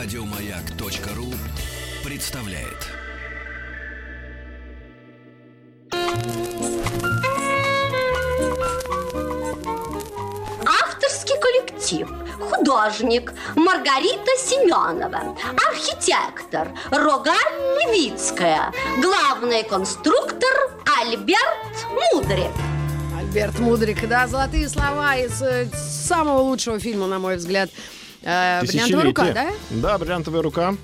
Радиомаяк.ру представляет. Авторский коллектив. Художник Маргарита Семенова. Архитектор Роган Левицкая. Главный конструктор Альберт Мудрик. Альберт Мудрик, да, золотые слова из э, самого лучшего фильма, на мой взгляд. Э, «Бриллиантовая рука», да? Да, бриллиантовая рука.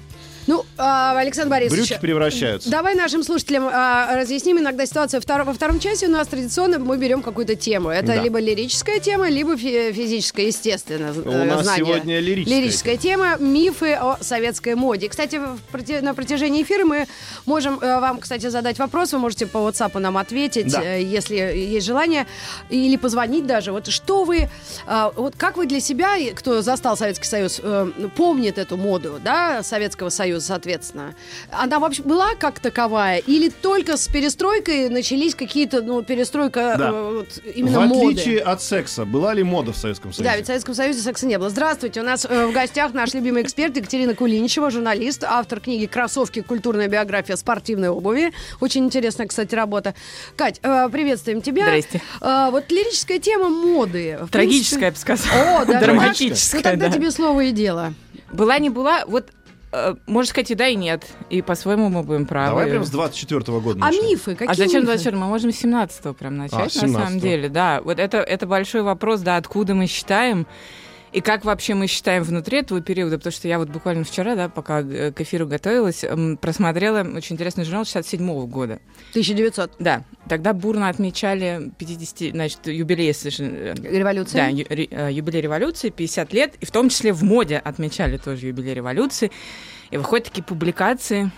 Ну, а, Александр Борисович... Брюки превращаются. Давай нашим слушателям а, разъясним иногда ситуацию. Втор- во втором часе у нас традиционно мы берем какую-то тему. Это Да. либо лирическая тема, либо фи- физическая, естественно. У э, нас знание. сегодня лирическая Лирическая тема. Мифы о советской моде. Кстати, проти- на протяжении эфира мы можем э, вам, кстати, задать вопрос. Вы можете по WhatsApp нам ответить, Да. э, если есть желание, или позвонить даже. Вот что вы, а, вот как вы для себя, кто застал Советский Союз, помнит эту моду, да, Советского Союза, соответственно? Она вообще была как таковая? Или только с перестройкой начались какие-то, ну, перестройка Да. э, вот, именно в моды? отличие от секса, была ли мода в Советском Союзе? Да, ведь в Советском Союзе секса не было. Здравствуйте, у нас э, в гостях наш любимый эксперт Екатерина Кулиничева, журналист, автор книги «Кроссовки. Культурная биография спортивной обуви». Очень интересная, кстати, работа. Кать, э, приветствуем тебя. Здрасте. Э, вот лирическая тема моды. В Трагическая, я бы принципе- сказала. О, даже Драматическая? Ну тогда да. тебе слово и дело. Была, не была, вот, можно сказать, и да, и нет. И по-своему мы будем правы. Давай прям с 24 года А начнем. мифы? Какие А зачем мифы? 24? Мы можем с 17 прям начать, с на 17-го. самом деле. Да, вот это, это большой вопрос, да, откуда мы считаем. И как вообще мы считаем внутри этого периода? Потому что я вот буквально вчера, да, пока э, к эфиру готовилась, просмотрела очень интересный журнал 67 года. 1900. Да, тогда бурно отмечали 50, значит, юбилей, э, Революция. Да, э, юбилей революции, 50 лет, и в том числе в моде отмечали тоже юбилей революции. И выходят такие публикации,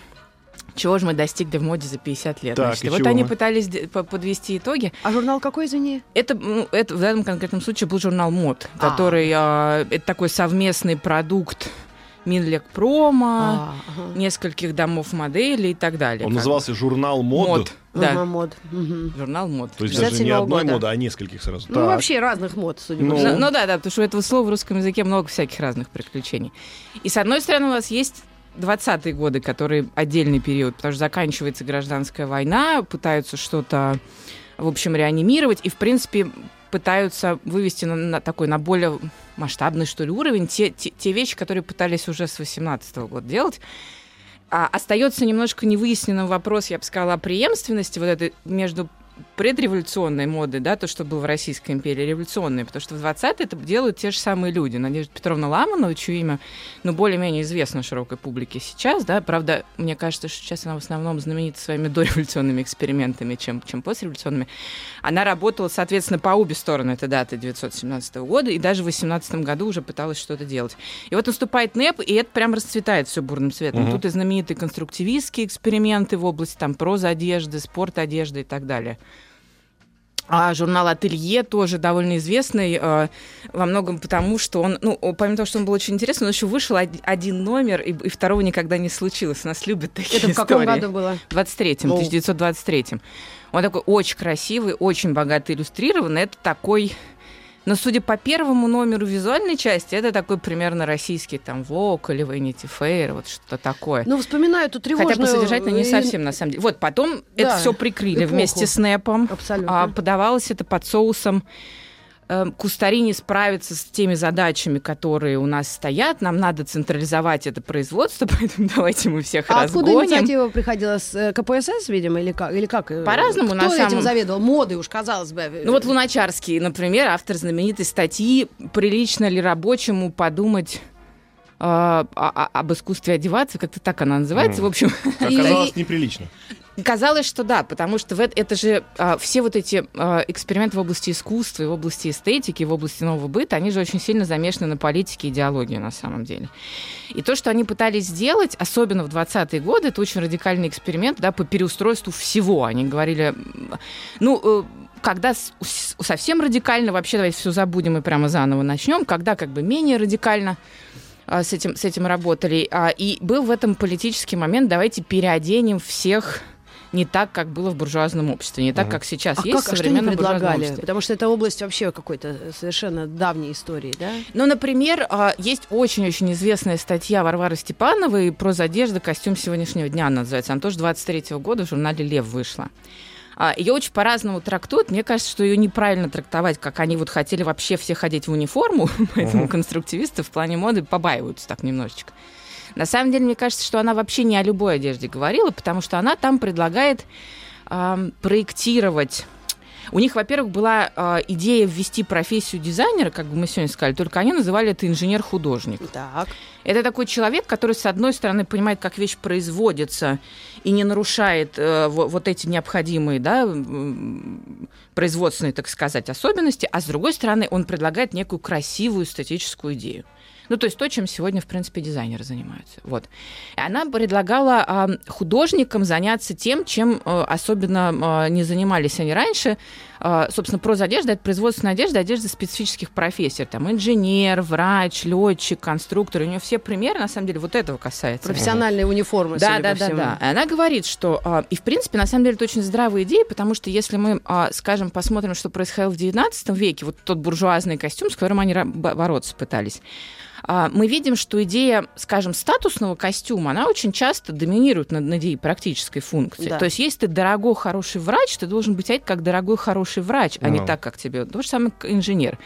чего же мы достигли в моде за 50 лет. Так, Значит, и вот чего они мы? пытались подвести итоги. А журнал какой, извини? Это, ну, это в данном конкретном случае был журнал «Мод», А. который а, это такой совместный продукт Минлекпрома, А, ага. нескольких домов моделей и так далее. Он назывался «Журнал мод». «Мод». Да, Ага, мод. Мгм. журнал «Мод». То есть даже не 67-го одной года. моды, а нескольких сразу. Ну, Так. вообще разных мод, судя по Ну. всему. Ну, ну да, да, потому что у этого слова в русском языке много всяких разных приключений. И с одной стороны у вас есть 20-е годы, которые отдельный период, потому что заканчивается гражданская война, пытаются что-то, в общем, реанимировать, и, в принципе, пытаются вывести на, на такой, на более масштабный, что ли, уровень те, те, те вещи, которые пытались уже с 18 года делать. А остается немножко невыясненным вопрос, я бы сказала, о преемственности вот этой между предреволюционной моды, да, то, что было в Российской империи, революционной, потому что в 20-е это делают те же самые люди. Надежда Петровна Ламанова, чье имя, ну, более-менее известно широкой публике сейчас, да, правда, мне кажется, что сейчас она в основном знаменита своими дореволюционными экспериментами, чем, чем постреволюционными. Она работала, соответственно, по обе стороны этой даты 917 года, и даже в 18 году уже пыталась что-то делать. И вот наступает НЭП, и это прям расцветает все бурным цветом. Мгм. Тут и знаменитые конструктивистские эксперименты в области там проза одежды, спорт одежды и так далее. А журнал «Ателье» тоже довольно известный э, во многом потому, что он, ну, помимо того, что он был очень интересный, он еще вышел од- один номер, и, и второго никогда не случилось. Нас любят такие Это в каком истории. году было? В 23-м, Ну. 1923 Он такой очень красивый, очень богато иллюстрированный. Это такой... Но судя по первому номеру визуальной части, это такой примерно российский там Vogue или Vanity Fair, вот что-то такое. Ну, вспоминаю эту тревожную... Хотя по содержательно не э, совсем, на самом деле. Вот, потом Да, это все прикрыли эпоху. вместе с НЭПом. Абсолютно. А, подавалось это под соусом Кустари не справится с теми задачами, которые у нас стоят. Нам надо централизовать это производство, поэтому давайте мы всех А откуда разгоним. инициатива приходила? С э, КПСС, видимо, или как? Или как? По-разному, Кто на этим самом- заведовал? Модой уж, казалось бы. Ну вот Луначарский, например, автор знаменитой статьи «Прилично ли рабочему подумать о- о- об искусстве одеваться», как-то так она называется, Мгм. в общем. Оказалось неприлично. Казалось, что да, потому что в это, это же а, все вот эти а, эксперименты в области искусства, в области эстетики, в области нового быта, они же очень сильно замешаны на политике и идеологии на самом деле. И то, что они пытались сделать, особенно в 20-е годы, это очень радикальный эксперимент да, по переустройству всего. Они говорили, ну, э, когда совсем радикально, вообще давайте все забудем и прямо заново начнем, когда как бы менее радикально, а, с этим, с этим работали. А, И был в этом политический момент, давайте переоденем всех не так, как было в буржуазном обществе, не так, как сейчас А есть как, а в что они современном буржуазном предлагали? обществе. Потому что это область вообще какой-то совершенно давней истории, да? Ну, например, а, есть очень-очень известная статья Варвары Степановой про одежды костюм сегодняшнего дня, она называется. Она тоже 23 года в журнале «Лев» вышла. Ее очень по-разному трактуют. Мне кажется, что ее неправильно трактовать, как они вот хотели вообще все ходить в униформу, поэтому конструктивисты в плане моды побаиваются так немножечко. На самом деле, мне кажется, что она вообще не о любой одежде говорила, потому что она там предлагает ам, проектировать у них, во-первых, была э, идея ввести профессию дизайнера, как бы мы сегодня сказали, только они называли это инженер-художник. Так. Это такой человек, который, с одной стороны, понимает, как вещь производится и не нарушает э, вот, эти необходимые, да, производственные, так сказать, особенности, а с другой стороны, он предлагает некую красивую эстетическую идею. Ну, то есть то, чем сегодня, в принципе, дизайнеры занимаются. Вот. И она предлагала а, художникам заняться тем, чем а, особенно а, не занимались они раньше. А, собственно, прозодежда — это производственная одежда, одежда специфических профессий. Там инженер, врач, летчик, конструктор. У нее все примеры, на самом деле, вот этого касается. Профессиональные униформы, Да, да, да, да. Она говорит, что а, и в принципе на самом деле это очень здравая идея, потому что если мы, а, скажем, посмотрим, что происходило в XIX веке, вот тот буржуазный костюм, с которым они бороться пытались. А, Мы видим, что идея, скажем, статусного костюма, она очень часто доминирует над идеей практической функции. Да. То есть, если ты дорогой, хороший врач, ты должен быть одет как дорогой, хороший врач, а не Ну. так, как тебе. То же самое как инженер.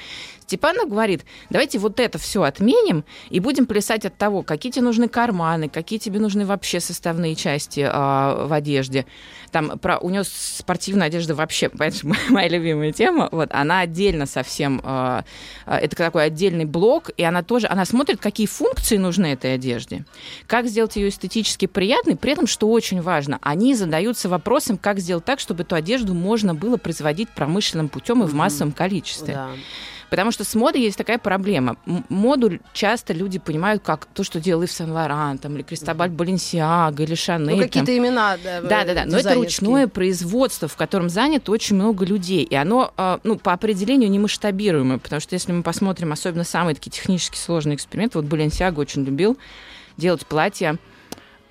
Степанов говорит, давайте вот это все отменим и будем плясать от того, какие тебе нужны карманы, какие тебе нужны вообще составные части а, в одежде. Там про, у нее спортивная одежда вообще, понимаешь, моя любимая тема. Вот она отдельно совсем, а, это такой отдельный блок, и она тоже, она смотрит, какие функции нужны этой одежде, как сделать ее эстетически приятной, при этом, что очень важно, они задаются вопросом, как сделать так, чтобы эту одежду можно было производить промышленным путем и в массовом количестве. Да. Потому что с модой есть такая проблема. Моду часто люди понимают как то, что делал Ив Сен-Лоран, там, или Кристобаль Баленсиага, или Шанель. Ну, какие-то имена, да, Да, да, да. Но это ручное производство, в котором занято очень много людей. И оно, э, ну, по определению не масштабируемое. Потому что если мы посмотрим, особенно самые такие технически сложные эксперименты, вот Баленсиага очень любил делать платья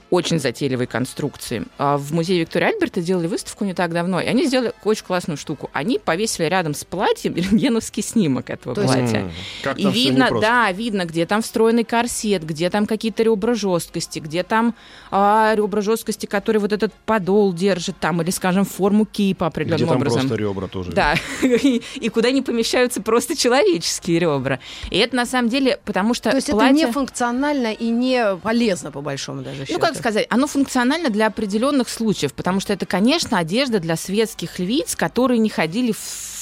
очень затейливой конструкции. А В музее Виктория Альберта делали выставку не так давно, и они сделали очень классную штуку. Они повесили рядом с платьем рентгеновский снимок этого То есть- платья. Как И видно, да, видно, где там встроенный корсет, где там какие-то ребра жесткости, где там а, ребра жесткости, которые вот этот подол держит там, или, скажем, форму кипа определенным Где там образом. просто ребра тоже. Да, и, и куда не помещаются просто человеческие ребра. И это на самом деле, потому что То есть платье... это не функционально и не полезно, по большому даже счету. Ну, как сказать, оно функционально для определенных случаев, потому что это, конечно, одежда для светских львиц, которые не ходили в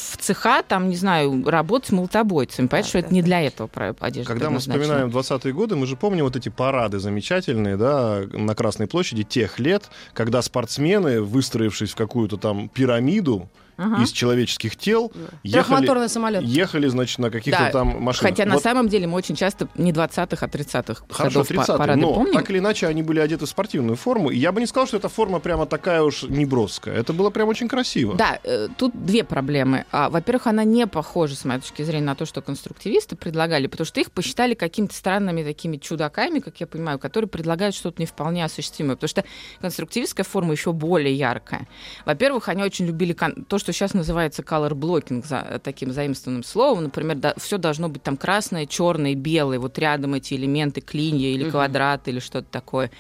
в цеха, там, не знаю, работать молотобойцами. Понятно, Да, что да, это не да. для этого про- одежда Когда мы вспоминаем 20-е годы, мы же помним вот эти парады замечательные, да, на Красной площади тех лет, когда спортсмены, выстроившись в какую-то там пирамиду Ага. из человеческих тел, ехали, самолет. ехали, значит, на каких-то Да, там машинах. Хотя на Вот самом деле мы очень часто не 20-х, а 30-х Хорошо, годов па- 30 парады но помним. так или иначе они были одеты в спортивную форму. И я бы не сказал, что эта форма прямо такая уж неброская. Это было прям очень красиво. Да, э, тут две проблемы. А, Во-первых, она не похожа, с моей точки зрения, на то, что конструктивисты предлагали, потому что их посчитали какими-то странными такими чудаками, как я понимаю, которые предлагают что-то не вполне осуществимое. Потому что конструктивистская форма еще более яркая. Во-первых, они очень любили кон- то, что сейчас называется color blocking, за, таким заимствованным словом. Например, все должно быть там красное, черное, белое. Вот рядом эти элементы, клинья или Мгм. квадраты или что-то такое.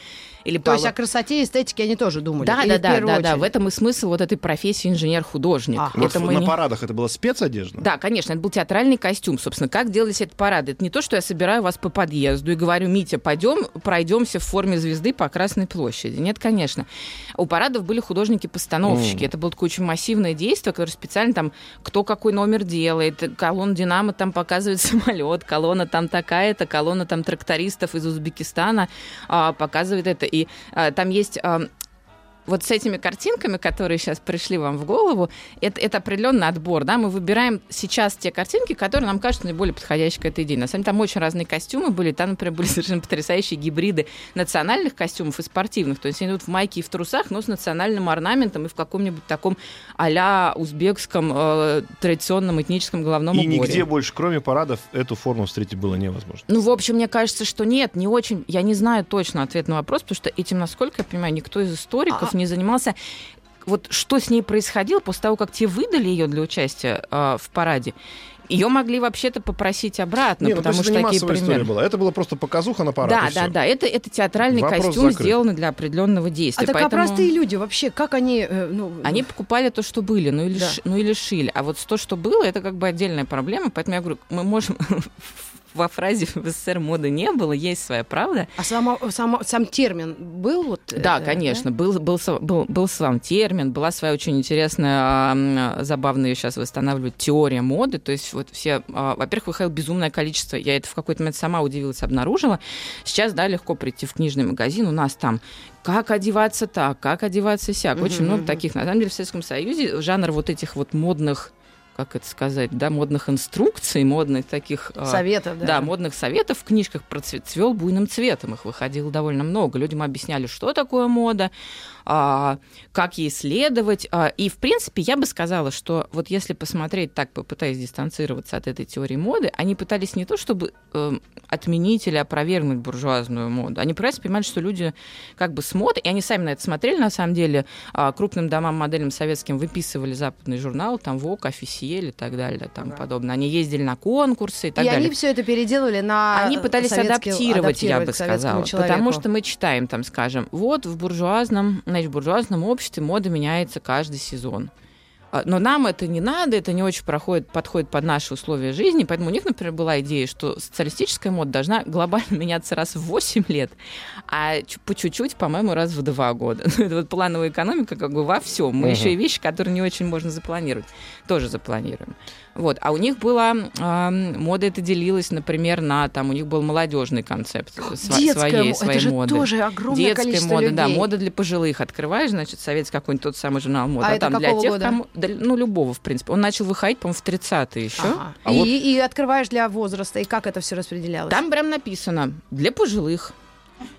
Или То есть о красоте и эстетике они тоже думали. да, Или да, да, да, да. В этом и смысл вот этой профессии инженер-художник. Ага. Вот Это мы на не- парадах это была спецодежда? Да, конечно, это был театральный костюм. Собственно, как делались эти парады? Это не то, что я собираю вас по подъезду и говорю, Митя, пойдем, пройдемся в форме звезды по Красной площади. Нет, конечно. У парадов были художники-постановщики. М. Это было такое очень массивное действие, которое специально там, кто какой номер делает. Колонна Динамо там показывает самолет, колонна там такая-то, колонна там трактористов из Узбекистана а, показывает это. И а, там есть... а, вот с этими картинками, которые сейчас пришли вам в голову, это, это определенный отбор, да, мы выбираем сейчас те картинки, которые нам кажутся наиболее подходящие к этой идее. На самом деле там очень разные костюмы были, там, например, были совершенно потрясающие гибриды национальных костюмов и спортивных, то есть они идут в майке и в трусах, но с национальным орнаментом и в каком-нибудь таком а-ля узбекском э, традиционном этническом головном И уборе. нигде больше, кроме парадов, эту форму встретить было невозможно. Ну, в общем, мне кажется, что нет, не очень. Я не знаю точно ответ на вопрос, потому что этим, насколько я понимаю, никто из историков А- не занимался. вот что с ней происходило после того, как те выдали ее для участия э, в параде, ее могли вообще-то попросить обратно, Не, ну, потому что это не такие примеры. история была. Это была просто показуха на парад. Да, да, да. Это, это театральный Вопрос костюм, закрыт. сделанный для определенного действия. А так а Поэтому простые люди вообще, как они... э, ну, Они покупали то, что были, ну или, Да. ши- ну или шили. А вот то, что было, это как бы отдельная проблема. Поэтому я говорю, мы можем во фразе в СССР моды не было, есть своя правда. А сама, сама- сам термин был вот... Да, э, конечно, был, был, сам- был, был сам термин, была своя очень интересная, ее сейчас восстанавливают, теория моды. То есть вот все, а, во-первых, выходило безумное количество, я это в какой-то момент сама удивилась, обнаружила. Сейчас, да, легко прийти в книжный магазин, у нас там как одеваться так, как одеваться сяк. Очень Мгм, много таких. На самом деле в Советском Союзе жанр вот этих вот модных как это сказать, да, модных инструкций, модных таких... а, Советов, да. да, модных советов в книжках процвел буйным цветом. Их выходило довольно много. Людям объясняли, что такое мода, а, как ей следовать. А, и, в принципе, я бы сказала, что вот если посмотреть так, попытаясь дистанцироваться от этой теории моды, они пытались не то, чтобы эм, отменить или опровергнуть буржуазную моду. Они прекрасно понимали, что люди как бы смотрят, и они сами на это смотрели, на самом деле, крупным домам, моделям советским выписывали западный журнал, там ВОК, Офисиель и так далее, там подобное. Они ездили на конкурсы и так и далее. они все это переделывали на Они пытались советский- адаптировать, я бы сказала. человеку. Потому что мы читаем, там, скажем, вот в буржуазном, значит, в буржуазном обществе мода меняется каждый сезон. А, Но нам это не надо, это не очень проходит, подходит под наши условия жизни. Поэтому у них, например, была идея, что социалистическая мода должна глобально меняться раз в 8 лет, а по чуть-чуть, по-моему, раз в 2 года. Это вот плановая экономика как бы во всем. Мы Мгм. еще и вещи, которые не очень можно запланировать, тоже запланируем. Вот. А у них была ам, мода это делилась, например, на там у них был молодежный концепт Детская своей, своей это же моды. тоже огромное Детская количество мода, людей. да, мода для пожилых. Открываешь, значит, советский какой-нибудь тот самый журнал моды. А это там для тех, года? кому. Ну, любого, в принципе. Он начал выходить, по-моему, в 30-е еще. Ага. А и, вот- и открываешь для возраста, и как это все распределялось? Там прям написано для пожилых,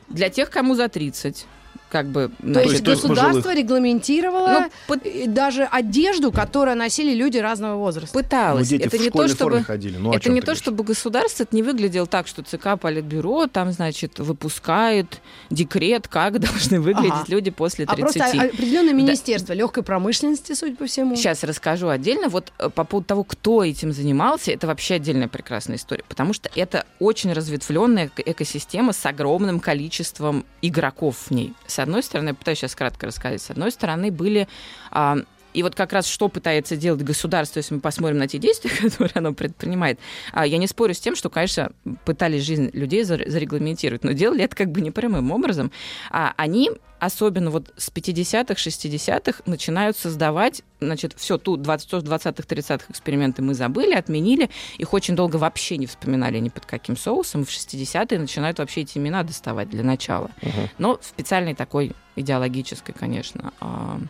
для тех, кому за 30. Как бы, То значит, есть государство пожилых. регламентировало ну, и даже одежду, которую носили люди разного возраста. Ну, пыталось. дети это в не то, чтобы ходили. Ну, это не то, говоришь? чтобы государство это не выглядело так, что ЦК Политбюро там, значит, выпускает декрет, как должны выглядеть Ага. люди после А 30. просто определенное министерство легкой промышленности, судя по всему. Сейчас расскажу отдельно. Вот э, по поводу того, кто этим занимался, это вообще отдельная прекрасная история, потому что это очень разветвленная эко- экосистема с огромным количеством игроков в ней. С одной стороны, пытаюсь сейчас кратко рассказать, с одной стороны были а, и вот как раз что пытается делать государство, если мы посмотрим на те действия, которые оно предпринимает, а, я не спорю с тем, что, конечно, пытались жизнь людей зар- зарегламентировать, но делали это как бы непрямым образом. А они особенно вот с 50-х, 60-х начинают создавать, значит, все, 20 20-х, 30-х эксперименты мы забыли, отменили, их очень долго вообще не вспоминали ни под каким соусом, в 60-е начинают вообще эти имена доставать для начала. Мгм. Но в специальной такой идеологической, конечно, а,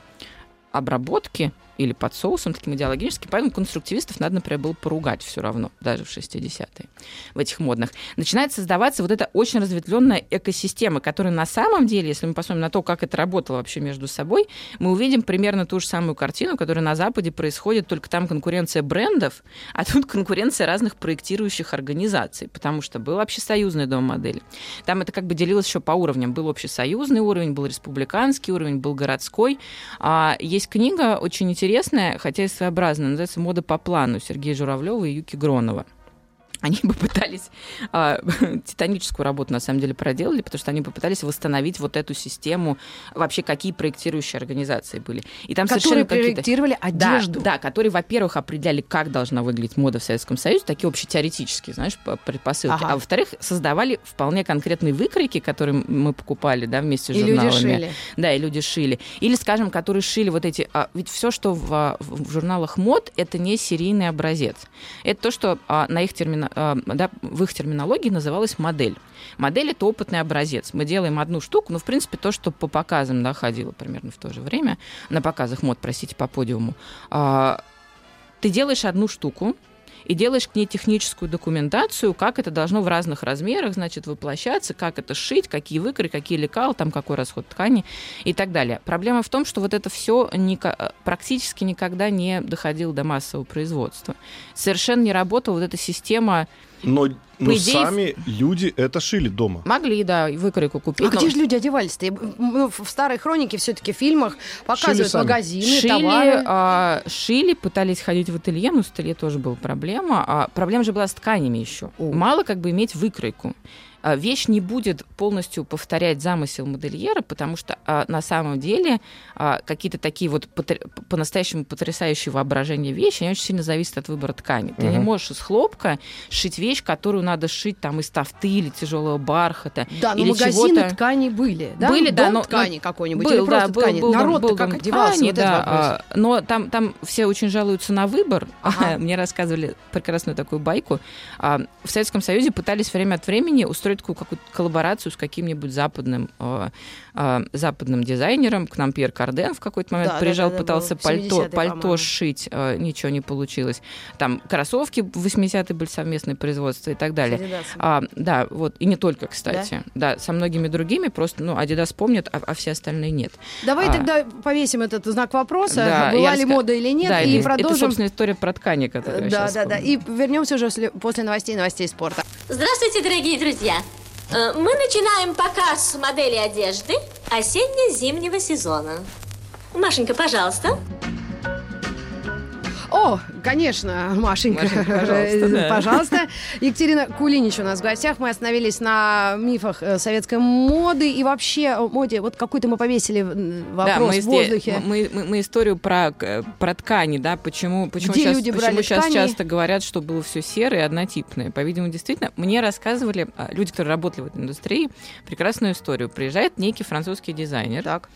обработки или под соусом таким идеологическим, поэтому конструктивистов надо, например, было поругать все равно, даже в 60-е, в этих модных. Начинает создаваться вот эта очень разветвленная экосистема, которая на самом деле, если мы посмотрим на то, как это работало вообще между собой, мы увидим примерно ту же самую картину, которая на Западе происходит, только там конкуренция брендов, а тут конкуренция разных проектирующих организаций, потому что был общесоюзный дом модели. Там это как бы делилось еще по уровням. Был общесоюзный уровень, был республиканский уровень, был городской. А, есть книга очень интересная, хотя и своеобразная, называется «Мода по плану» Сергея Журавлева и Юки Гронова. Они попытались а, титаническую работу на самом деле проделали, потому что они попытались восстановить вот эту систему, вообще какие проектирующие организации были. И там которые совершенно проектировали да, одежду. Да, которые, во-первых, определяли, как должна выглядеть мода в Советском Союзе, такие общетеоретические, знаешь, по- предпосылки. Ага. А во-вторых, создавали вполне конкретные выкройки, которые мы покупали, да, вместе с И люди журналами. шили. Да, и люди шили. Или, скажем, которые шили вот эти... а, ведь все, что в, а, в журналах мод, это не серийный образец. Это то, что а, на их а, да, в их терминологии называлось модель. Модель — это опытный образец. Мы делаем одну штуку, но, в принципе, то, что по показам да, ходило примерно в то же время, на показах мод, простите, по подиуму, а, ты делаешь одну штуку, и делаешь к ней техническую документацию, как это должно в разных размерах, значит, воплощаться, как это шить, какие выкры, какие лекала, там какой расход ткани и так далее. Проблема в том, что вот это все практически никогда не доходило до массового производства. Совершенно не работала вот эта система Но, но идее, сами люди это шили дома. Могли, да, и выкройку купить. А но- где же люди одевались-то? Ну, в старой хронике все-таки в фильмах показывают сами. магазины, шили, товары. а, шили, пытались ходить в ателье, но с ателье тоже была проблема. А проблема же была с тканями еще. О. Мало как бы иметь выкройку. А, Вещь не будет полностью повторять замысел модельера, потому что а, на самом деле а, какие-то такие вот потр- по-настоящему потрясающие воображения вещи, они очень сильно зависят от выбора ткани. Ты не Мгм. можешь из хлопка шить вещь, которую надо шить там из тафты или тяжелого бархата. Да, но или магазины чего-то. ткани были, да? Были, да, Дом но- ткани какой-нибудь был, или да, просто был, ткани? был Народ-то был как дом одевался? ткани, вот да, а, но там, там все очень жалуются на выбор. Ага. Мне рассказывали прекрасную такую байку. А, В Советском Союзе пытались время от времени устроить такую какую-то коллаборацию с каким-нибудь западным, а, а, западным дизайнером. К нам Пьер Карден в какой-то момент Да, да, приезжал, да, да, пытался пальто, 70-е, пальто сшить, а, ничего не получилось. Там кроссовки в 80-е были совместные производства и так далее. А, да, вот, и не только, кстати. Да, со многими другими, просто, ну, Adidas помнит, а, а все остальные нет. Давай а. тогда повесим этот знак вопроса, Да, была ли раска- мода или нет, да, и это, продолжим. это, собственно, история про ткани, которую я да, да, да. вспомнила. И вернемся уже после новостей новостей спорта. Здравствуйте, дорогие друзья! Э, Мы начинаем показ модели одежды осенне-зимнего сезона. Машенька, пожалуйста. О, конечно, Машенька, Машенька, пожалуйста, да. Пожалуйста. Екатерина Кулинич у нас в гостях. Мы остановились на мифах э, советской моды и вообще моде. Вот какой-то мы повесили м, Да, вопрос мы, в воздухе. мы, мы- мы историю про, про ткани, да, почему, почему, Где сейчас, люди почему брали сейчас ткани? часто говорят, что было все серое и однотипное. По-видимому, действительно, мне рассказывали а, люди, которые работали в этой индустрии, прекрасную историю. Приезжает некий французский дизайнер, Так.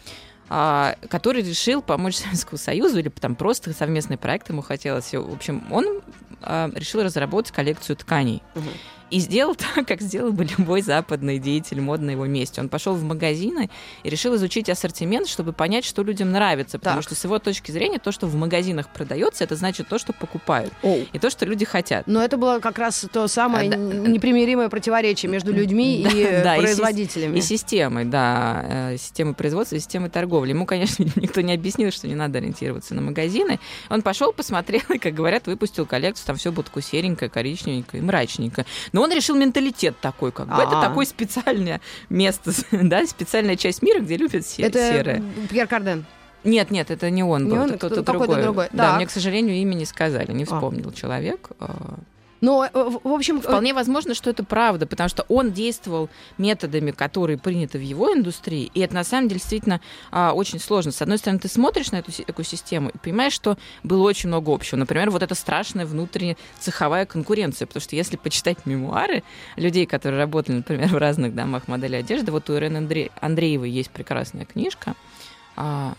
А, который решил помочь Советскому Союзу или там просто совместный проект ему хотелось. В общем, он а, решил разработать коллекцию тканей. Мгм. И сделал так, как сделал бы любой западный деятель мод на его месте. Он пошел в магазины и решил изучить ассортимент, чтобы понять, что людям нравится. Потому Так. что с его точки зрения то, что в магазинах продается, это значит то, что покупают. Оу. И то, что люди хотят. Но это было как раз то самое А, непримиримое противоречие между людьми Да, и да, и производителями. И системой, да, э, системой производства и системой торговли. Ему, конечно, никто не объяснил, что не надо ориентироваться на магазины. Он пошел, посмотрел, и, как говорят, выпустил коллекцию, там все было такое серенькое, коричневенькое и мрачненькое. Но он решил менталитет такой, как бы. Это А. такое специальное место, да, специальная часть мира, где любят се- это серое. Пьер Карден. Нет, нет, это не он Не был, он, это кто- кто-то другой. другой. Да, Так. мне, к сожалению, имя не сказали, не А. вспомнил человек. Но, э, в общем, э, Вполне возможно, что это правда, потому что он действовал методами, которые приняты в его индустрии, и это на самом деле действительно а, очень сложно. С одной стороны, ты смотришь на эту си- экосистему и понимаешь, что было очень много общего. Например, вот эта страшная внутренняя цеховая конкуренция, потому что если почитать мемуары людей, которые работали, например, в разных домах модели одежды, вот у Ирины Андре- Андреевой есть прекрасная книжка, а,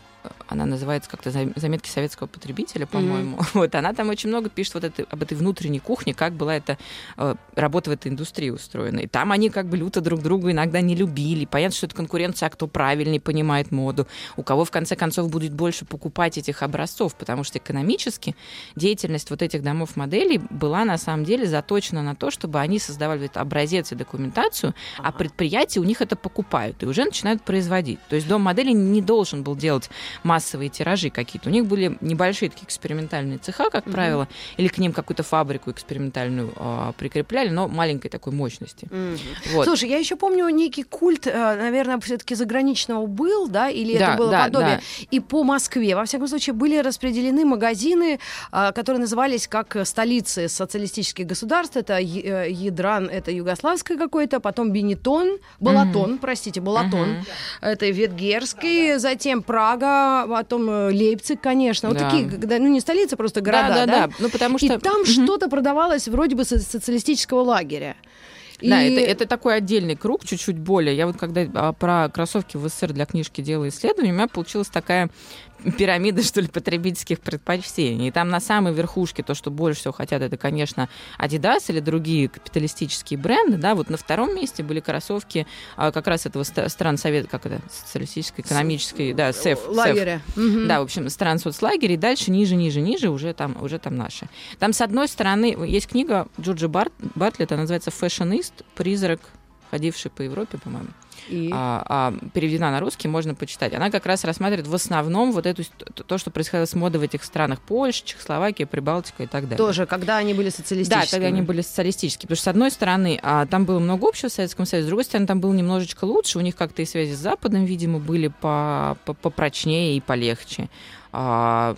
она называется как-то «Зам- «Заметки советского потребителя», по-моему. Вот, она там очень много пишет вот это, об этой внутренней кухне, как была эта э, работа в этой индустрии устроена. И там они как бы люто друг друга иногда не любили. Понятно, что это конкуренция, а кто правильнее понимает моду, у кого в конце концов будет больше покупать этих образцов, потому что экономически деятельность вот этих домов моделей была на самом деле заточена на то, чтобы они создавали этот образец и документацию, а предприятия у них это покупают и уже начинают производить. То есть дом модели не должен был делать массовые тиражи какие-то. У них были небольшие такие экспериментальные цеха, как правило, или к ним какую-то фабрику экспериментальную а, прикрепляли, но маленькой такой мощности. Мгм. Вот. Слушай, я еще помню некий культ, э, наверное, все-таки заграничного был, да, или Да, это было да, подобие. да. И по Москве, во всяком случае, были распределены магазины, а, которые назывались как столицы социалистических государств. Это Е- э, Ядран, это югославское какое-то, потом Бенетон, Балатон, простите, Балатон. Мгм. Это Ветгерский, затем Прага, потом э, Лейпциг, конечно. Вот Да. такие, когда, ну не столицы, просто города, да, да? да, да. Ну, потому что... И там Мгм. что-то продавалось вроде бы со- социалистического лагеря. Да, И- это, это такой отдельный круг, чуть-чуть более. Я вот когда а, про кроссовки в СССР для книжки делала исследование, у меня получилась такая пирамида, что ли, потребительских предпочтений. И там на самой верхушке то, что больше всего хотят, это, конечно, Adidas или другие капиталистические бренды. Да, вот на втором месте были кроссовки а, как раз этого стран Совета, как это, социалистической, экономической, да, СЭФ. СЭФ. лагеря. Мгм. Да, в общем, стран соцлагеря, и дальше ниже, ниже, ниже уже там, уже там наши. Там, с одной стороны, есть книга Джорджа Барт, Бартлета, она называется «Фэшинист. Призрак, ходивший по Европе», по-моему. И? а, а, переведена на русский, можно почитать. Она как раз рассматривает в основном вот эту, то, что происходило с модой в этих странах. Польша, Чехословакия, Прибалтика и так далее. Тоже, когда они были социалистическими. Да, когда они были социалистические. Потому что, с одной стороны, а, там было много общего в Советском Союзе, с другой стороны, там было немножечко лучше. У них как-то и связи с Западом, видимо, были по, по, попрочнее и полегче. А,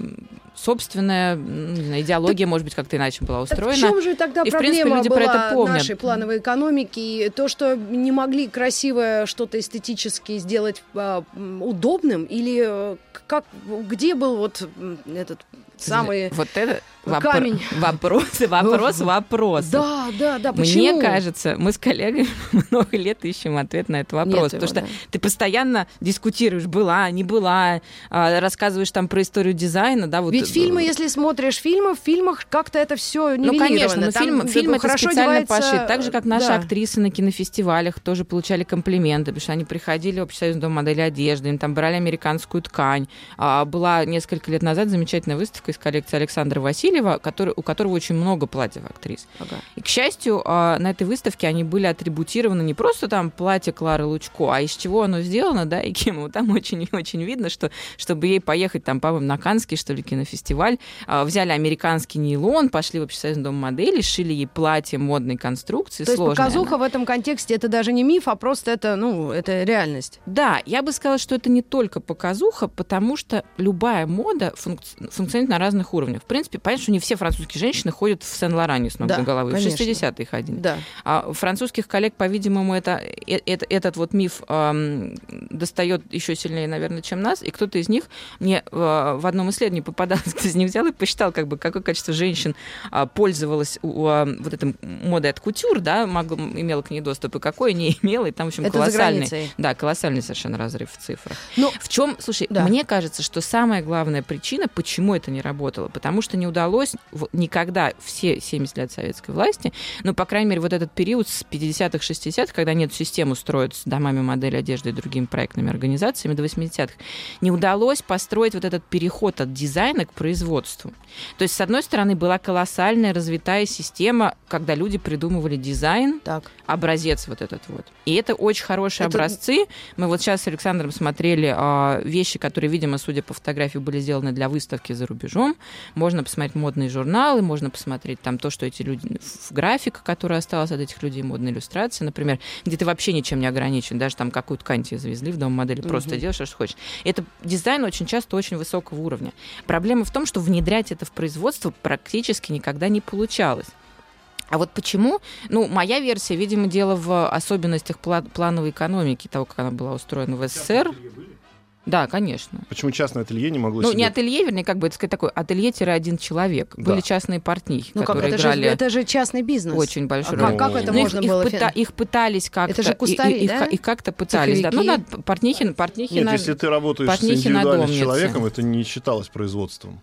собственная не знаю, идеология, так, может быть, как-то иначе была устроена. в чем же тогда и, проблема в принципе, люди была про это помнят. нашей плановой экономики? И то, что не могли красивое что-то эстетически сделать а, удобным? Или э, как, где был вот этот самый вот это камень. Вопрос, вопрос, вопрос. Да, да, да. Почему? Мне кажется, мы с коллегами много лет ищем ответ на этот вопрос, Нет потому его, что да. ты постоянно дискутируешь, была, не была, а, рассказываешь там про историю дизайна, да, вот. Ведь фильмы, если смотришь фильмы, в фильмах как-то это все Ну, конечно, но фильм, фильм это хорошо специально одевается- пошит. Так же, как наши да. актрисы на кинофестивалях тоже получали комплименты, потому что они приходили в общесоюзный дом модели одежды, им там брали американскую ткань. А, была несколько лет назад замечательная выставка из коллекции Александра Васильева, который, у которого очень много платьев актрис. Ага. И, к счастью, а, на этой выставке они были атрибутированы не просто там платье Клары Лучко, а из чего оно сделано, да, и кем. Вот Там очень-очень видно, что чтобы ей поехать там, по-моему, на Каннский, что ли, кинофестиваль, а, взяли американский нейлон, пошли в общесоюзный дом моделей, шили ей платье модной конструкции, То есть сложное показуха оно. в этом контексте это даже не миф, а просто это, ну, это реальность. Да, я бы сказала, что это не только показуха, потому что любая мода функци- функционирует на разных уровнях. В принципе, понятно, что не все французские женщины ходят в Сен-Лоране с ног Да, до головы. конечно. В 60-е ходили. Да. А французских коллег, по-видимому, это, э- это- этот вот миф ам, достает еще сильнее, наверное, чем нас. И кто-то из них мне э, в одном исследовании попадался, кто из них взял и посчитал, как бы, какое количество женщин а, пользовалось у, а, вот этой модой от кутюр, да, могло, имела к ней доступ, и какое не имела. И там, в общем, Это колоссальный, да, колоссальный совершенно разрыв в цифрах. Ну, В чем, слушай, Да. мне кажется, что самая главная причина, почему это не работало, потому что не удалось никогда все 70 лет советской власти, ну, по крайней мере, вот этот период с 50-х, 60-х, когда нет систему строят с домами модели одежды и другими проектными организациями до 80-х, не удалось построить вот этот переход от дизайна к производству. То есть, с одной стороны, была колоссальная развитая система, когда люди придумывали дизайн, так. образец вот этот вот. И это очень хорошие Это- образцы. Мы вот сейчас с Александром смотрели а, вещи, которые, видимо, судя по фотографии, были сделаны для выставки за рубежом. Можно посмотреть модные журналы, можно посмотреть там то, что эти люди... в- Графика, которая осталась от этих людей, модные иллюстрации, например, где ты вообще ничем не ограничен. Даже там какую ткань тебе завезли в дом модели, просто Мгм. делаешь, что хочешь. Это дизайн очень часто очень высокого уровня. Проблема в том, что внедрять это в производство практически никогда не получалось. А вот почему? Ну, моя версия, видимо, дело в особенностях пла- плановой экономики, того, как она была устроена в СССР. Да, конечно. Почему частное ателье не могло Ну, себе... не ателье, вернее, как бы это сказать, такое ателье-один человек. Да. Были частные партнихи, Ну как, которые это же, играли это же частный бизнес. очень большую А как, как это Ну, их, можно их было? пыта- фин- их пытались как-то... Это же и- кустари, и- их, да? их как-то пытались, да. Ну, да, Цеховики? партнихи, партнихи Нет, на- если ты работаешь с Портнихи индивидуальным человеком, это не считалось производством.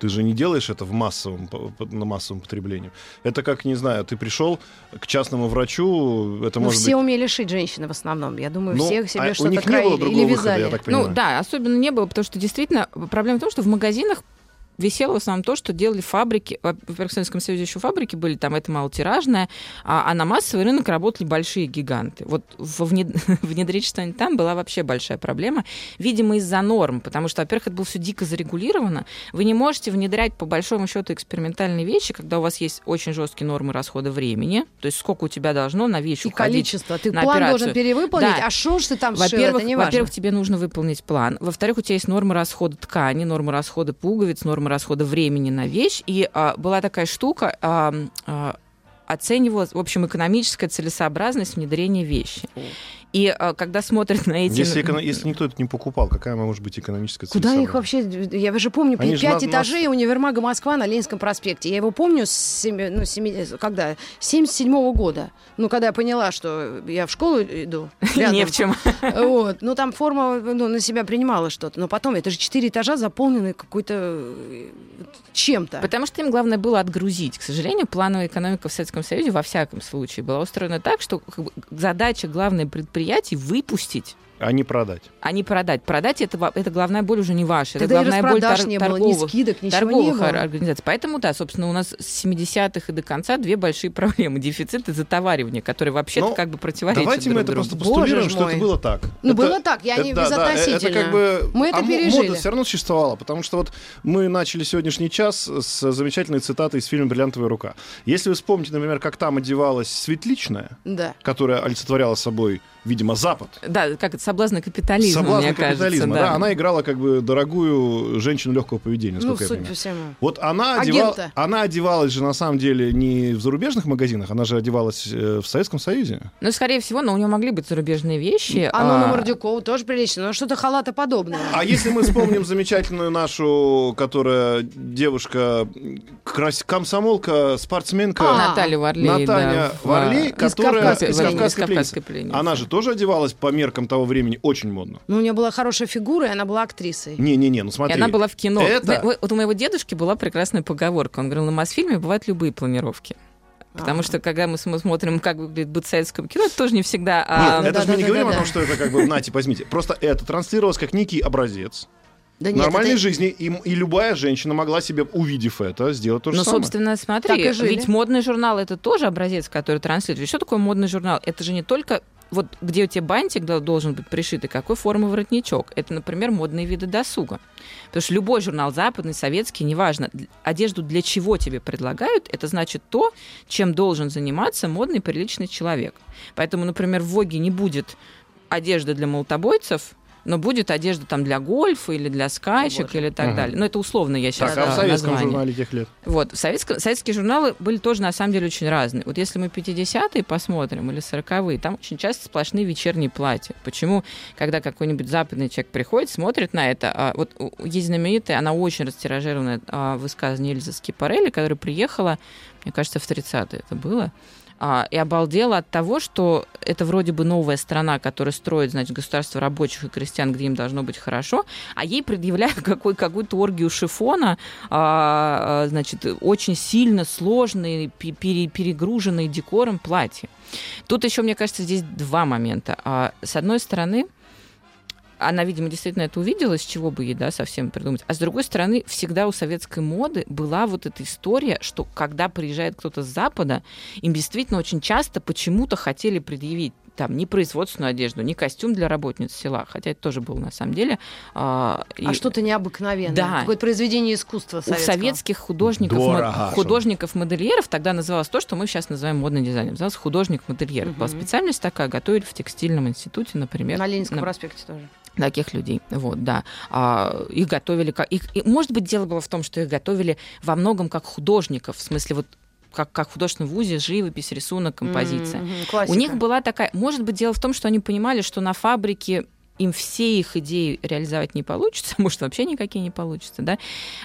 Ты же не делаешь это в массовом, на массовом потреблении. Это как, не знаю, ты пришел к частному врачу, это Ну, может все быть... умели шить женщины в основном. Я думаю, Ну, все себе а что-то краили или выхода, вязали. я так понимаю. Ну да, особенно не было, потому что действительно проблема в том, что в магазинах висело в основном то, что делали фабрики. Во-первых, в Советском Союзе еще фабрики были, там это малотиражное, а, а на массовый рынок работали большие гиганты. Вот во внед- внедрить что-нибудь там была вообще большая проблема. Видимо, из-за норм, потому что, во-первых, это было все дико зарегулировано. Вы не можете внедрять, по большому счету, экспериментальные вещи, когда у вас есть очень жесткие нормы расхода времени, то есть сколько у тебя должно на вещь И уходить. количество. Ты на план операцию. должен перевыполнить, Да. а что ж ты там Во-первых, во-первых, тебе нужно выполнить план. Во-вторых, у тебя есть нормы расхода ткани, нормы расхода пуговиц, нормы расхода времени на вещь. И а, была такая штука, а, а, оценивалась, в общем, экономическая целесообразность внедрения вещи. И а, когда смотрят на эти... Если, эко- если никто это не покупал, какая может быть экономическая Куда их вообще... Я же помню, Они же пять на- этажей универмага Москва на Ленинском проспекте. Я его помню с семи- ну, семи- когда? 77 года. Ну, когда я поняла, что я в школу иду. рядом. Не в чем. Вот. Ну, там форма ну, на себя принимала что-то. Но потом, это же четыре этажа, заполнены какой-то э, чем-то. Потому что им главное было отгрузить. К сожалению, плановая экономика в Советском Союзе во всяком случае была устроена так, что задача главной предприятий выпустить А не продать. а не продать. Продать это, это главная боль уже не ваша. Это Тогда и главная боль распродаж тор- не было, ни торговых, скидок, ничего торговых не было. ор- организаций. Поэтому, да, собственно, у нас с 70-х и до конца две большие проблемы. Дефицит и затоваривание, которые вообще-то Ну, как бы противоречат Давайте друг мы это другу. просто постулируем, что это было так. Ну, Это- было так, я не это- да, да, безотносительно. это как бы... Мы это а пережили. Мода все равно существовала, потому что вот мы начали сегодняшний час с замечательной цитатой из фильма «Бриллиантовая рука». Если вы вспомните, например, как там одевалась Светличная, Да. которая олицетворяла собой, видимо, Запад, Да, как это, соблазны капитализма, соблазны мне капитализма, кажется. да. она играла как бы дорогую женщину легкого поведения, Ну, я понимаю. по всему. Вот она, Агента. она одевалась же на самом деле не в зарубежных магазинах, она же одевалась э, в Советском Союзе. Ну, скорее всего, но у него могли быть зарубежные вещи. А ну на а, Мордюкову тоже прилично, но что-то халатоподобное. А если мы вспомним замечательную нашу, которая девушка, крас- комсомолка, спортсменка А, Наталья Варлей, Наталья да, в- Варлей, из которая из. Кавказской Из Кавказской пленницы. Она же тоже одевалась по меркам того времени очень модно. Ну, у нее была хорошая фигура, и она была актрисой. Не-не-не, ну И смотри. она была в кино. Это- Вот у моего дедушки была прекрасная поговорка. Он говорил, на Мосфильме бывают любые планировки. Потому А. что, когда мы см- смотрим, как выглядит быт советского кино, это тоже не всегда... Нет, а, это же мы не да-да-да-да-да. говорим о том, что это как бы, нате, возьмите. Просто это транслировалось как некий образец Да нет, нормальной это- жизни, и, и любая женщина могла себе, увидев это, сделать то же Ну, самое. собственно, Так смотри, и ведь модный журнал это тоже образец, который транслирует. Что такое модный журнал? Это же не только вот где у тебя бантик должен быть пришит, и какой формы воротничок. Это, например, модные виды досуга. Потому что любой журнал, западный, советский, неважно, одежду для чего тебе предлагают, это значит то, чем должен заниматься модный, приличный человек. Поэтому, например, в Воге не будет одежды для молотобойцев, но будет одежда там для гольфа или для скачек или так Мгм. далее. Но это условно я сейчас Так, а в советском журнале тех лет? вот, в советском, советские журналы были тоже, на самом деле, очень разные. Вот если мы 50-е посмотрим, или 40-е, там очень часто сплошные вечерние платья. Почему, когда какой-нибудь западный человек приходит, смотрит на это, а, вот есть знаменитая, она очень растиражированная а, высказывание Эльзы Скипарелли, которая приехала, мне кажется, в 30-е это было, а, и обалдела от того, что это вроде бы новая страна, которая строит, значит, государство рабочих и крестьян, где им должно быть хорошо, а ей предъявляют какой, какую-то оргию шифона, а, а, значит, очень сильно сложные, пе- пере- перегруженные декором платья. Тут еще, мне кажется, здесь два момента. А, С одной стороны, она, видимо, действительно это увидела, с чего бы ей, да, совсем придумать. А с другой стороны, всегда у советской моды была вот эта история, что когда приезжает кто-то с Запада, им действительно очень часто почему-то хотели предъявить там не производственную одежду, не костюм для работниц села, хотя это тоже было на самом деле. А, и- А что-то необыкновенное. Да. Какое-то произведение искусства у советского. советских художников, Дорого, художников-модельеров тогда называлось то, что мы сейчас называем модный дизайн. Называлось художник-модельер. Была Мгм. специальность такая, готовили в текстильном институте, например. На Ленинском на- проспекте тоже. Таких людей. Вот, да. А, их готовили как... Их, и, может быть, дело было в том, что их готовили во многом как художников, в смысле вот как, как в художественном вузе, живопись, рисунок, композиция. Мгм, У них была такая... Может быть, дело в том, что они понимали, что на фабрике им все их идеи реализовать не получится, может, вообще никакие не получится, да.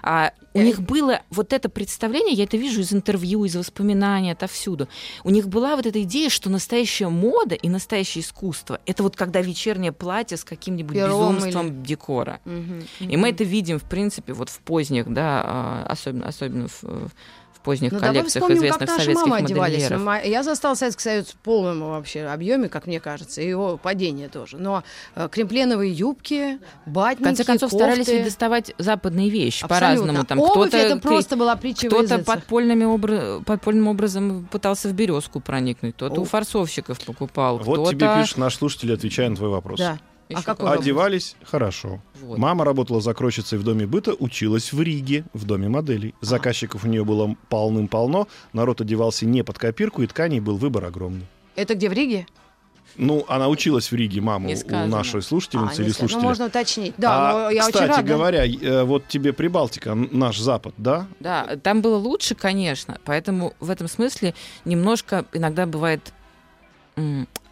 А у Э. них было вот это представление, я это вижу из интервью, из воспоминаний, отовсюду. У них была вот эта идея, что настоящая мода и настоящее искусство — это вот когда вечернее платье с каким-нибудь Пером безумством декора. Мгм, И мы это видим, в принципе, вот в поздних, да, а, особенно, особенно в, в поздних Ну, давай коллекциях вспомним, известных как советских одевались. модельеров. Ма- Я застал Советский Союз в полном вообще объеме, как мне кажется, и его падение тоже. Но э, кремпленовые юбки, батники, В конце концов, кофты. старались ведь доставать западные вещи по-разному. Там Обувь кто-то это просто была притча кто-то подпольными обра- подпольным образом пытался в березку проникнуть, кто-то О. у форцовщиков покупал, Вот кто-то... тебе пишет наш слушатель, отвечая на твой вопрос. Да. А какой вопрос? Одевались хорошо. Вот. Мама работала закройщицей в доме быта, училась в Риге, в доме моделей. Заказчиков у нее было полным-полно, народ одевался не под копирку, и тканей был выбор огромный. Это где, в Риге? Ну, она училась в Риге, мама, у нашей слушательницы А, или слушателя. Ну, можно уточнить. Да, А, но я кстати очень рада. говоря, э, вот тебе Прибалтика, наш Запад, да? Да, там было лучше, конечно, поэтому в этом смысле немножко иногда бывает...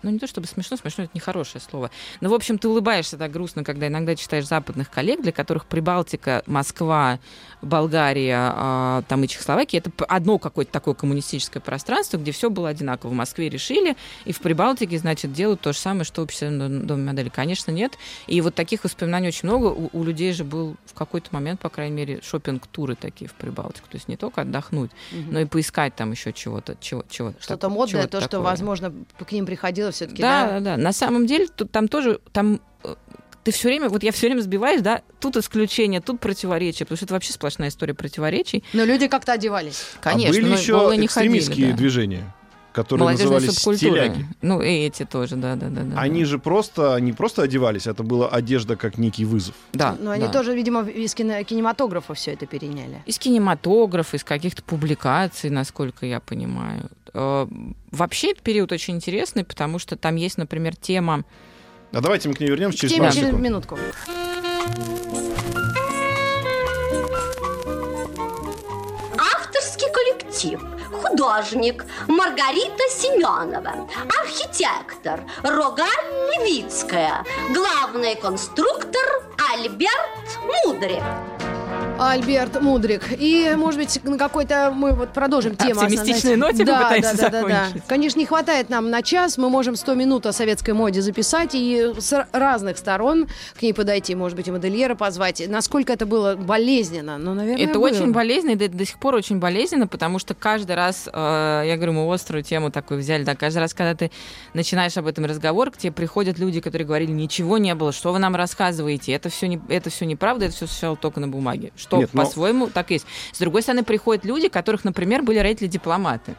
Ну, не то чтобы смешно, смешно это нехорошее слово. Но, в общем, ты улыбаешься так грустно, когда иногда читаешь западных коллег, для которых Прибалтика, Москва, Болгария, а, там и Чехословакия, это одно какое-то такое коммунистическое пространство, где все было одинаково. В Москве решили, и в Прибалтике, значит, делают то же самое, что в общественном доме модели. Конечно, нет. И вот таких воспоминаний очень много. У, у людей же был в какой-то момент, по крайней мере, шопинг-туры такие в Прибалтику. То есть не только отдохнуть, Мгм. но и поискать там еще чего-то. Чего, чего, Что-то модное, чего-то то, что, такого. возможно, к ним приходило все-таки. Да, да, да. На самом деле тут, там тоже там э, ты все время, вот я все время сбиваюсь, да, тут исключение, тут противоречие, потому что это вообще сплошная история противоречий. Но люди как-то одевались. Конечно, а были но еще голые не ходили, да. движения, которые Молодежная назывались стиляги. Ну, и эти тоже, да, да, да. да Они же просто, не просто одевались, это была одежда как некий вызов. да, Но они да. тоже, видимо, из кино- кинематографа все это переняли. Из кинематографа, из каких-то публикаций, насколько я понимаю. Э, Вообще этот период очень интересный, потому что там есть, например, тема А давайте мы к ней вернемся через теме через минутку. Авторский коллектив. Художник Маргарита Семенова. Архитектор Рогаль Левицкая. Главный конструктор Альберт Мудрик. Альберт Мудрик. И, может быть, на какой-то мы вот продолжим тему. Оптимистичной ноте да, попытаемся да, да, да, да. закончить. Конечно, не хватает нам на час. Мы можем 100 минут о советской моде записать и с разных сторон к ней подойти. Может быть, и модельера позвать. Насколько это было болезненно? Ну, наверное, Это было. очень болезненно, и до, до сих пор очень болезненно, потому что каждый раз, э, я говорю, мы острую тему такую взяли, да, каждый раз, когда ты начинаешь об этом разговор, к тебе приходят люди, которые говорили, ничего не было, что вы нам рассказываете, это все, не, это все неправда, это все существовало только на бумаге. Что Нет, но- по-своему так и есть. С другой стороны, приходят люди, которых, например, были родители-дипломаты.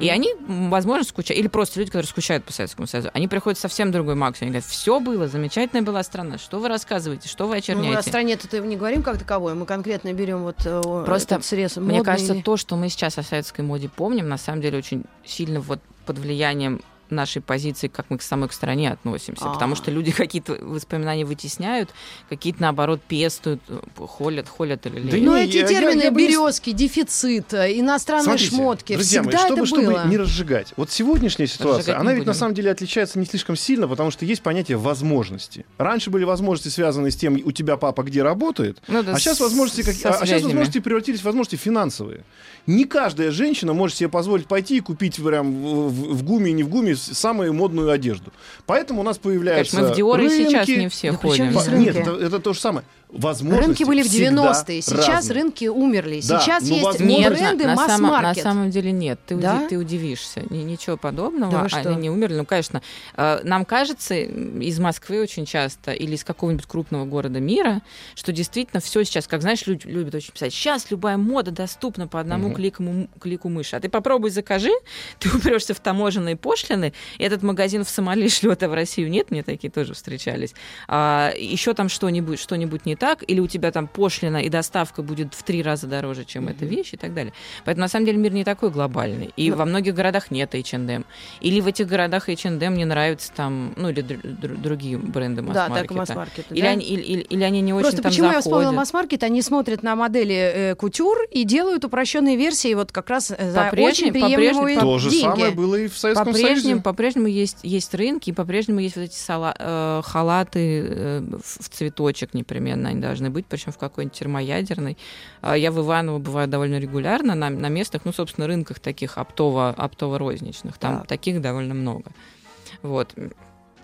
И они, возможно, скучают, или просто люди, которые скучают по Советскому Союзу, они приходят совсем другой максимум. Они говорят, все было, замечательная была страна, что вы рассказываете, что вы Ну, очерняете? мы о стране-то не говорим как таковой, мы конкретно берем вот э, Просто этот срез Мне модный кажется, или- то, что мы сейчас о советской моде помним, на самом деле очень сильно вот под влиянием нашей позиции, как мы к самой к стране относимся. А. Потому что люди какие-то воспоминания вытесняют, какие-то, наоборот, пестуют, холят, холят или Да не, эти я- термины я не с- березки, дефицит, э, иностранные Смотрите, шмотки, друзья мои, всегда чтобы, это чтобы было. не разжигать. Вот сегодняшняя ситуация, Разжигать она не ведь на будем. самом деле отличается не слишком сильно, потому что есть понятие возможности. Раньше были возможности, связанные с тем, у тебя папа где работает, Ну да, а сейчас возможности, как- со а сейчас возможности превратились в возможности финансовые. Не каждая женщина может себе позволить пойти и купить прям в, в- в гуме и не в гуме самую модную одежду. Поэтому у нас появляются Конечно, мы в Диор и сейчас рынки. не все Да ходим. По- Нет, рынки? это, это то же самое. Возможности Рынки были в всегда 90-е, сейчас разные. рынки умерли. Да, сейчас ну, есть возможно- Нет, бренды на, само- на масс-маркет. самом деле нет. Ты, уди- Да? ты удивишься. Ни- ничего подобного. Да? Они не умерли. Ну, конечно, э, нам кажется из Москвы очень часто или из какого-нибудь крупного города мира, что действительно все сейчас, как знаешь, люди любят очень писать, сейчас любая мода доступна по одному Мгм. клику, клику мыши. А ты попробуй закажи, ты упрешься в таможенные пошлины, и этот магазин в Сомали шлет, а в Россию нет, мне такие тоже встречались. еще там что-нибудь, что-нибудь не так, или у тебя там пошлина и доставка будет в три раза дороже, чем эта вещь и так далее. Поэтому на самом деле мир не такой глобальный. И Ну. во многих городах нет H&M. Или в этих городах H&M не нравится там, ну или дру- другие бренды Да, масс-маркета. так масс-маркет. Или, да? они, или, или- или они не очень Просто там почему я заходят. вспомнила масс-маркет? Они смотрят на модели э, кутюр и делают упрощенные версии вот как раз э, за По-прежнему- очень приемлемые по-прежнему- То же деньги. самое было и в Советском По-прежнему, Союзе. по-прежнему есть, есть рынки, и по-прежнему есть вот эти сала- э, халаты э, в цветочек непременно они должны быть, причем в какой-нибудь термоядерной. А Я в Иваново бываю довольно регулярно на, на местных, ну, собственно, рынках таких оптово, оптово-розничных. Там Так. таких довольно много. Вот.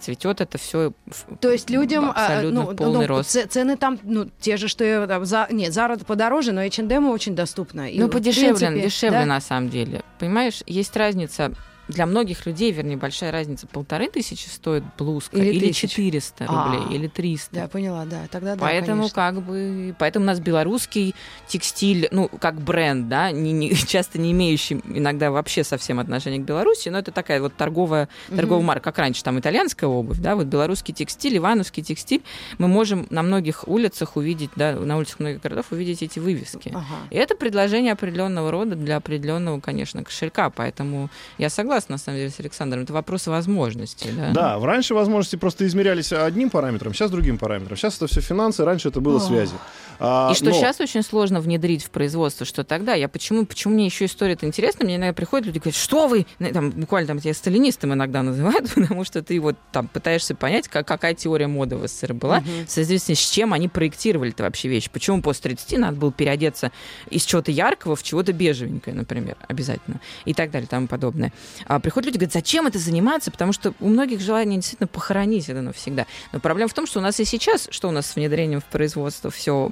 Цветет это все То есть людям а, абсолютно ну, полный ну, рост. цены там ну те же что и, там, за нет Zara подороже, но H&M очень доступно. И, Ну, подешевле, принципе, дешевле да? на самом деле. Понимаешь, есть разница для многих людей, вернее, большая разница. Полторы тысячи стоит блузка, Или или, тысяча. 400 А. рублей, или 300. Да, поняла, да. Тогда да, Поэтому конечно. как бы, поэтому у нас белорусский текстиль, ну как бренд, да, не, не- часто не имеющий иногда вообще совсем отношения к Беларуси, но это такая вот торговая торговая марка, как раньше там итальянская обувь, да, вот белорусский текстиль, ивановский текстиль, мы можем на многих улицах увидеть, да, на улицах многих городов увидеть эти вывески. Ага. И это предложение определенного рода для определенного, конечно, кошелька, поэтому я согласна на самом деле с Александром, это вопрос возможностей, да. Да, раньше возможности просто измерялись одним параметром, сейчас другим параметром. Сейчас это все финансы, раньше это было Ох. связи. А, И что но- сейчас очень сложно внедрить в производство, что тогда я почему, почему мне еще история-то интересна, мне иногда приходят люди и говорят, что вы, Ну, там, буквально там тебя сталинистом иногда называют, потому что ты вот там пытаешься понять, как, какая теория моды в СССР была, в соответствии с чем они проектировали это вообще вещи. Почему после 30 надо было переодеться из чего-то яркого в чего-то бежевенькое, например, обязательно, и так далее, и тому подобное. А приходят люди говорят, зачем это заниматься, потому что у многих желание действительно похоронить это навсегда. Но проблема в том, что у нас и сейчас, что у нас с внедрением в производство все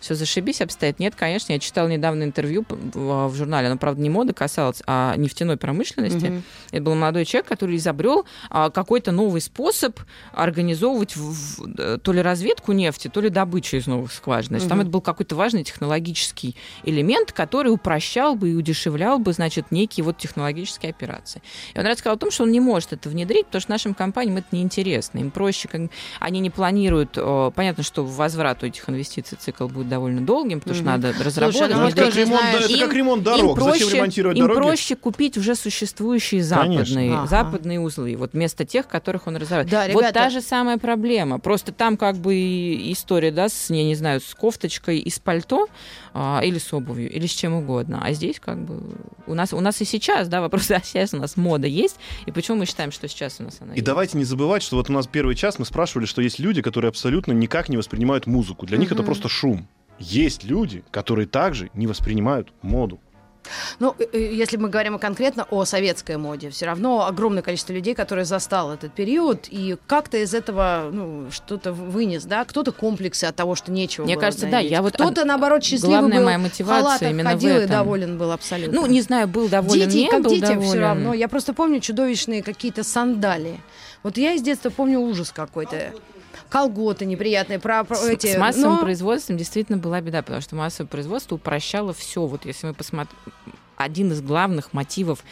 все зашибись обстоит. Нет, конечно, я читала недавно интервью в, в журнале, оно, правда, не моды касалось, а нефтяной промышленности. Угу. Это был молодой человек, который изобрел а, какой-то новый способ организовывать в, в, то ли разведку нефти, то ли добычу из новых скважин. Значит, угу. там это был какой-то важный технологический элемент, который упрощал бы и удешевлял бы, значит, некие вот технологические операции. И он рассказал о том, что он не может это внедрить, потому что нашим компаниям это неинтересно. Им проще, как, они не планируют, понятно, что возврат у этих инвестиций цикл будет довольно долгим, потому что mm надо разработать. Слушай, ну, это, как ремонт, это как ремонт дорог. Им проще, Зачем ремонтировать им дороги? проще купить уже существующие западные, западные узлы, вот вместо тех, которых он разрабатывает. Да, вот ребята- та же самая проблема. Просто там как бы история, да, с, я не знаю, с кофточкой и с пальто, а, или с обувью, или с чем угодно. А здесь как бы у нас, у нас и сейчас, да, вопрос, а сейчас у нас мода есть, и почему мы считаем, что сейчас у нас она И есть? давайте не забывать, что вот у нас первый час мы спрашивали, что есть люди, которые абсолютно никак не воспринимают музыку. Для них это просто шум. Есть люди, которые также не воспринимают моду. Ну, э, э, если мы говорим конкретно о советской моде, все равно огромное количество людей, которые застал этот период, и как-то из этого ну, что-то вынес, да? Кто-то комплексы от того, что нечего Мне кажется, да, надеть. я вот Кто-то, наоборот, счастливый главная был, моя в мотивация именно в ходил и этом. доволен был абсолютно. Ну, не знаю, был доволен, Дети, не как был детям доволен. все равно. Я просто помню чудовищные какие-то сандалии. Вот я из детства помню ужас какой-то. Колготы неприятные, про, про С, эти. с массовым но- производством действительно была беда, потому что массовое производство упрощало все. Вот если мы посмотрим, один из главных мотивов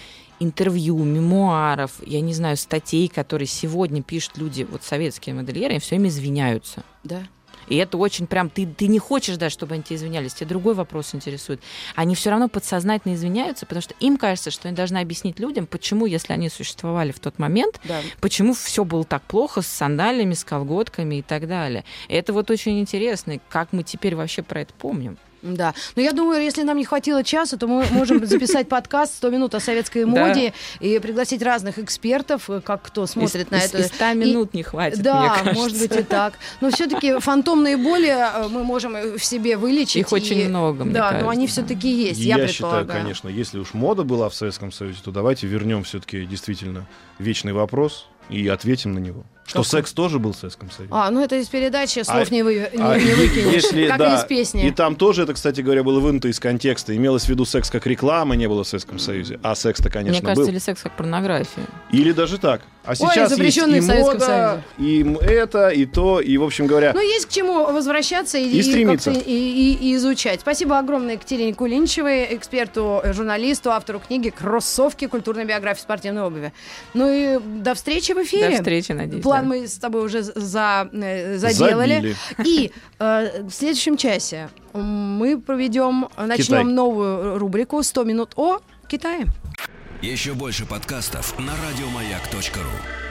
интервью, мемуаров, я не знаю, статей, которые сегодня пишут люди, вот советские модельеры, они все время извиняются. Да. И это очень прям, ты, ты не хочешь даже, чтобы они тебя извинялись, тебя другой вопрос интересует. Они все равно подсознательно извиняются, потому что им кажется, что они должны объяснить людям, почему, если они существовали в тот момент, Да. почему все было так плохо с сандалями, с колготками и так далее. И это вот очень интересно, как мы теперь вообще про это помним. Да. Но я думаю, если нам не хватило часа, то мы можем записать подкаст «100 минут о советской моде» и пригласить разных экспертов, как кто смотрит на это. И 100 И- минут не хватит, Да, может быть и так. Но все-таки фантомные боли э, мы можем в себе вылечить. Их очень много, Да, но они все-таки есть, я считаю, конечно, если уж мода была в Советском Союзе, то давайте вернем все-таки действительно вечный вопрос и ответим на него. Что Какой? секс тоже был в Советском Союзе. А, ну это из передачи слов А- не, вы, не, А не выкинешь, если, как да, и из песни. И там тоже это, кстати говоря, было вынуто из контекста. Имелось в виду секс как реклама, не было в Советском Союзе. А секс-то, конечно, Мне кажется, был. или секс как порнография. Или даже так. А сейчас запрещенный есть и мода, и м- это, и то, и, в общем говоря... Ну, есть к чему возвращаться и, И стремиться. и, и- и изучать. Спасибо огромное Екатерине Кулинчевой, эксперту, э, журналисту, автору книги «Кроссовки. Культурная биография спортивной обуви». Ну и до встречи в эфире. До встречи, надеюсь. План мы с тобой уже за, э, заделали. Забили. И э, в следующем часе мы проведем, начнем Китай. новую рубрику «100 минут о Китае». Еще больше подкастов на радиомаяк.ру.